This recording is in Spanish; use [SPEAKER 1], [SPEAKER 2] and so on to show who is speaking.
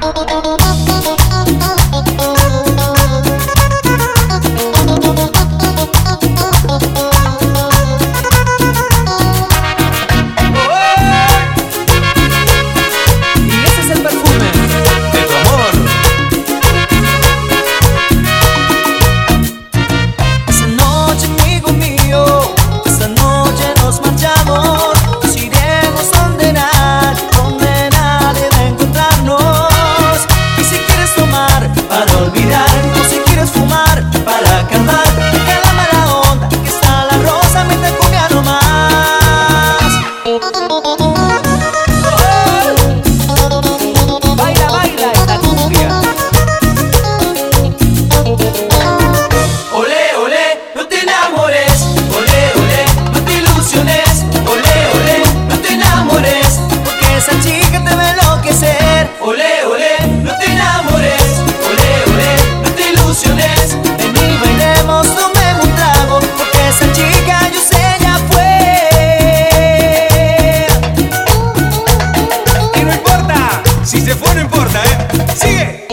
[SPEAKER 1] Oh, oh, Eh. ¡Sí!